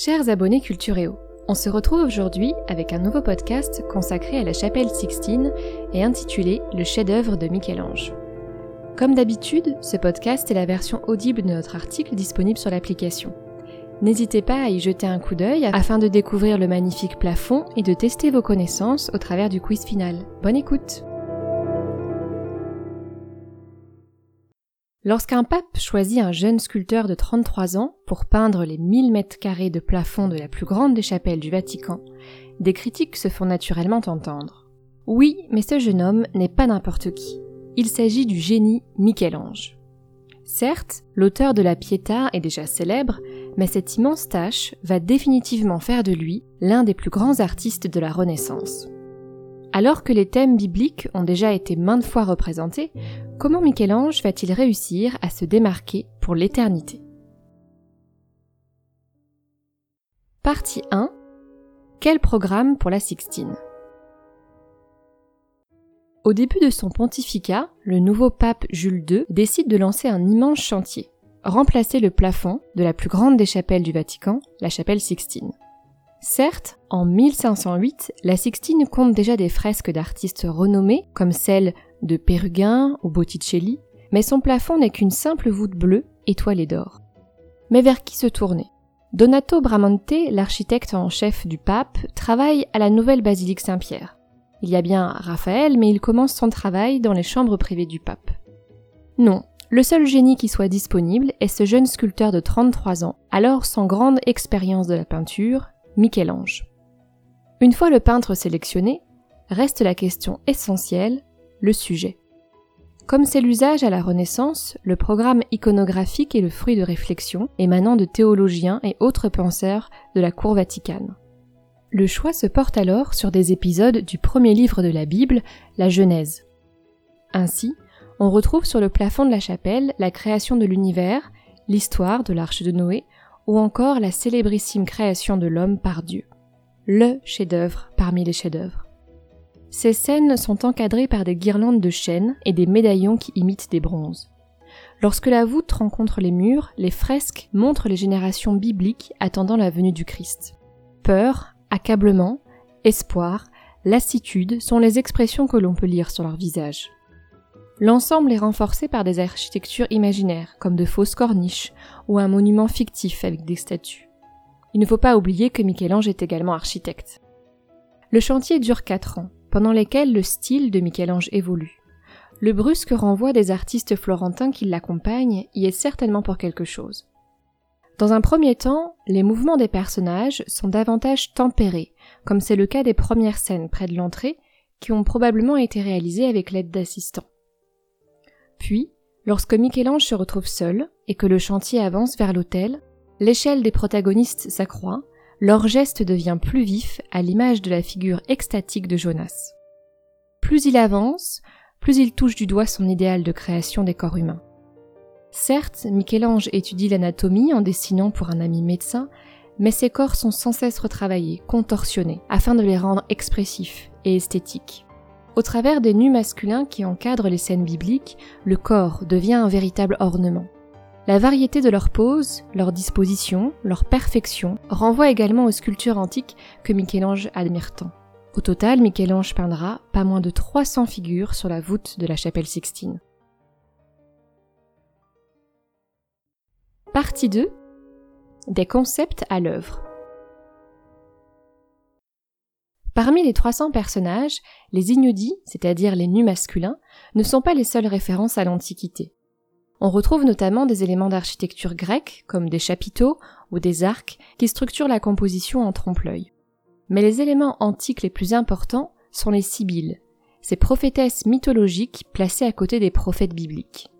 Chers abonnés Cultureo, on se retrouve aujourd'hui avec un nouveau podcast consacré à la chapelle Sixtine et intitulé Le chef-d'œuvre de Michel-Ange. Comme d'habitude, ce podcast est la version audible de notre article disponible sur l'application. N'hésitez pas à y jeter un coup d'œil afin de découvrir le magnifique plafond et de tester vos connaissances au travers du quiz final. Bonne écoute Lorsqu'un pape choisit un jeune sculpteur de 33 ans pour peindre les 1000 mètres carrés de plafond de la plus grande des chapelles du Vatican, des critiques se font naturellement entendre. Oui, mais ce jeune homme n'est pas n'importe qui. Il s'agit du génie Michel-Ange. Certes, l'auteur de la Pietà est déjà célèbre, mais cette immense tâche va définitivement faire de lui l'un des plus grands artistes de la Renaissance. Alors que les thèmes bibliques ont déjà été maintes fois représentés, comment Michel-Ange va-t-il réussir à se démarquer pour l'éternité? Partie 1 Quel programme pour la Sixtine? Au début de son pontificat, le nouveau pape Jules II décide de lancer un immense chantier, remplacer le plafond de la plus grande des chapelles du Vatican, la chapelle Sixtine. Certes, en 1508, la Sixtine compte déjà des fresques d'artistes renommés comme celles de Péruguin ou Botticelli, mais son plafond n'est qu'une simple voûte bleue étoilée d'or. Mais vers qui se tourner? Donato Bramante, l'architecte en chef du pape, travaille à la nouvelle basilique Saint-Pierre. Il y a bien Raphaël, mais il commence son travail dans les chambres privées du pape. Non, le seul génie qui soit disponible est ce jeune sculpteur de 33 ans, alors sans grande expérience de la peinture, Michel-Ange. Une fois le peintre sélectionné, reste la question essentielle, le sujet. Comme c'est l'usage à la Renaissance, le programme iconographique est le fruit de réflexions émanant de théologiens et autres penseurs de la cour vaticane. Le choix se porte alors sur des épisodes du premier livre de la Bible, la Genèse. Ainsi, on retrouve sur le plafond de la chapelle la création de l'univers, l'histoire de l'arche de Noé, ou encore la célébrissime création de l'homme par Dieu. Le chef-d'œuvre parmi les chefs-d'œuvre. Ces scènes sont encadrées par des guirlandes de chêne et des médaillons qui imitent des bronzes. Lorsque la voûte rencontre les murs, les fresques montrent les générations bibliques attendant la venue du Christ. Peur, accablement, espoir, lassitude sont les expressions que l'on peut lire sur leur visage. L'ensemble est renforcé par des architectures imaginaires, comme de fausses corniches, ou un monument fictif avec des statues. Il ne faut pas oublier que Michel-Ange est également architecte. Le chantier dure quatre ans, pendant lesquels le style de Michel-Ange évolue. Le brusque renvoi des artistes florentins qui l'accompagnent y est certainement pour quelque chose. Dans un premier temps, les mouvements des personnages sont davantage tempérés, comme c'est le cas des premières scènes près de l'entrée, qui ont probablement été réalisées avec l'aide d'assistants. Puis, lorsque Michel-Ange se retrouve seul et que le chantier avance vers l'autel, l'échelle des protagonistes s'accroît, leur geste devient plus vif à l'image de la figure extatique de Jonas. Plus il avance, plus il touche du doigt son idéal de création des corps humains. Certes, Michel-Ange étudie l'anatomie en dessinant pour un ami médecin, mais ses corps sont sans cesse retravaillés, contorsionnés, afin de les rendre expressifs et esthétiques. Au travers des nus masculins qui encadrent les scènes bibliques, le corps devient un véritable ornement. La variété de leurs poses, leur disposition, leur perfection renvoie également aux sculptures antiques que Michel-Ange admire tant. Au total, Michel-Ange peindra pas moins de 300 figures sur la voûte de la chapelle Sixtine. Partie 2 Des concepts à l'œuvre. Parmi les 300 personnages, les ignudis, c'est-à-dire les nus masculins, ne sont pas les seules références à l'Antiquité. On retrouve notamment des éléments d'architecture grecque, comme des chapiteaux ou des arcs, qui structurent la composition en trompe-l'œil. Mais les éléments antiques les plus importants sont les sibylles, ces prophétesses mythologiques placées à côté des prophètes bibliques.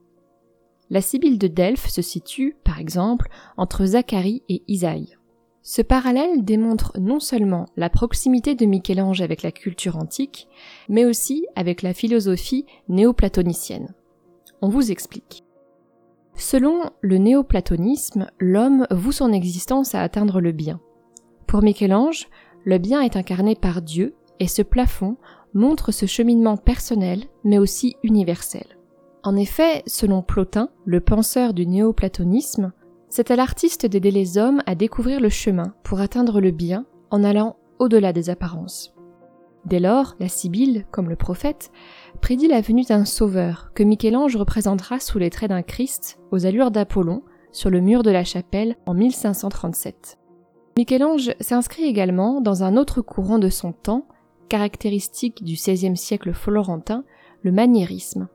La sibylle de Delphes se situe, par exemple, entre Zacharie et Isaïe. Ce parallèle démontre non seulement la proximité de Michel-Ange avec la culture antique, mais aussi avec la philosophie néoplatonicienne. On vous explique. Selon le néoplatonisme, l'homme voue son existence à atteindre le bien. Pour Michel-Ange, le bien est incarné par Dieu et ce plafond montre ce cheminement personnel mais aussi universel. En effet, selon Plotin, le penseur du néoplatonisme, C'est à l'artiste d'aider les hommes à découvrir le chemin pour atteindre le bien en allant au-delà des apparences. Dès lors, la Sibylle, comme le prophète, prédit la venue d'un sauveur que Michel-Ange représentera sous les traits d'un Christ aux allures d'Apollon sur le mur de la chapelle en 1537. Michel-Ange s'inscrit également dans un autre courant de son temps, caractéristique du XVIe siècle florentin, le maniérisme.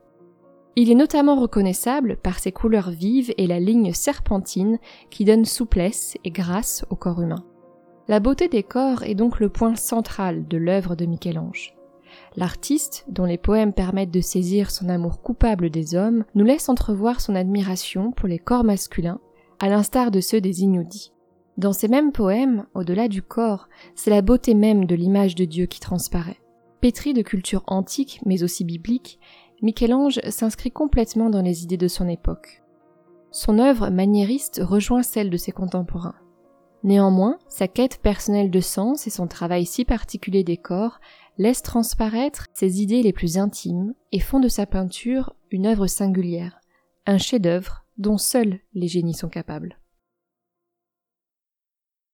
Il est notamment reconnaissable par ses couleurs vives et la ligne serpentine qui donne souplesse et grâce au corps humain. La beauté des corps est donc le point central de l'œuvre de Michel-Ange. L'artiste, dont les poèmes permettent de saisir son amour coupable des hommes, nous laisse entrevoir son admiration pour les corps masculins, à l'instar de ceux des Ignaudis. Dans ces mêmes poèmes, au-delà du corps, c'est la beauté même de l'image de Dieu qui transparaît. Pétri de culture antique mais aussi biblique, Michel-Ange s'inscrit complètement dans les idées de son époque. Son œuvre maniériste rejoint celle de ses contemporains. Néanmoins, sa quête personnelle de sens et son travail si particulier des corps laissent transparaître ses idées les plus intimes et font de sa peinture une œuvre singulière, un chef-d'œuvre dont seuls les génies sont capables.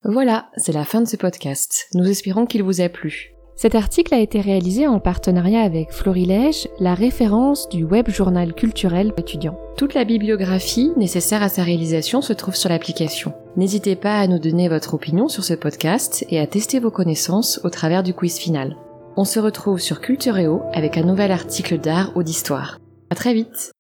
Voilà, c'est la fin de ce podcast. Nous espérons qu'il vous a plu. Cet article a été réalisé en partenariat avec Florilège, la référence du web journal culturel étudiant. Toute la bibliographie nécessaire à sa réalisation se trouve sur l'application. N'hésitez pas à nous donner votre opinion sur ce podcast et à tester vos connaissances au travers du quiz final. On se retrouve sur Cultureo avec un nouvel article d'art ou d'histoire. À très vite!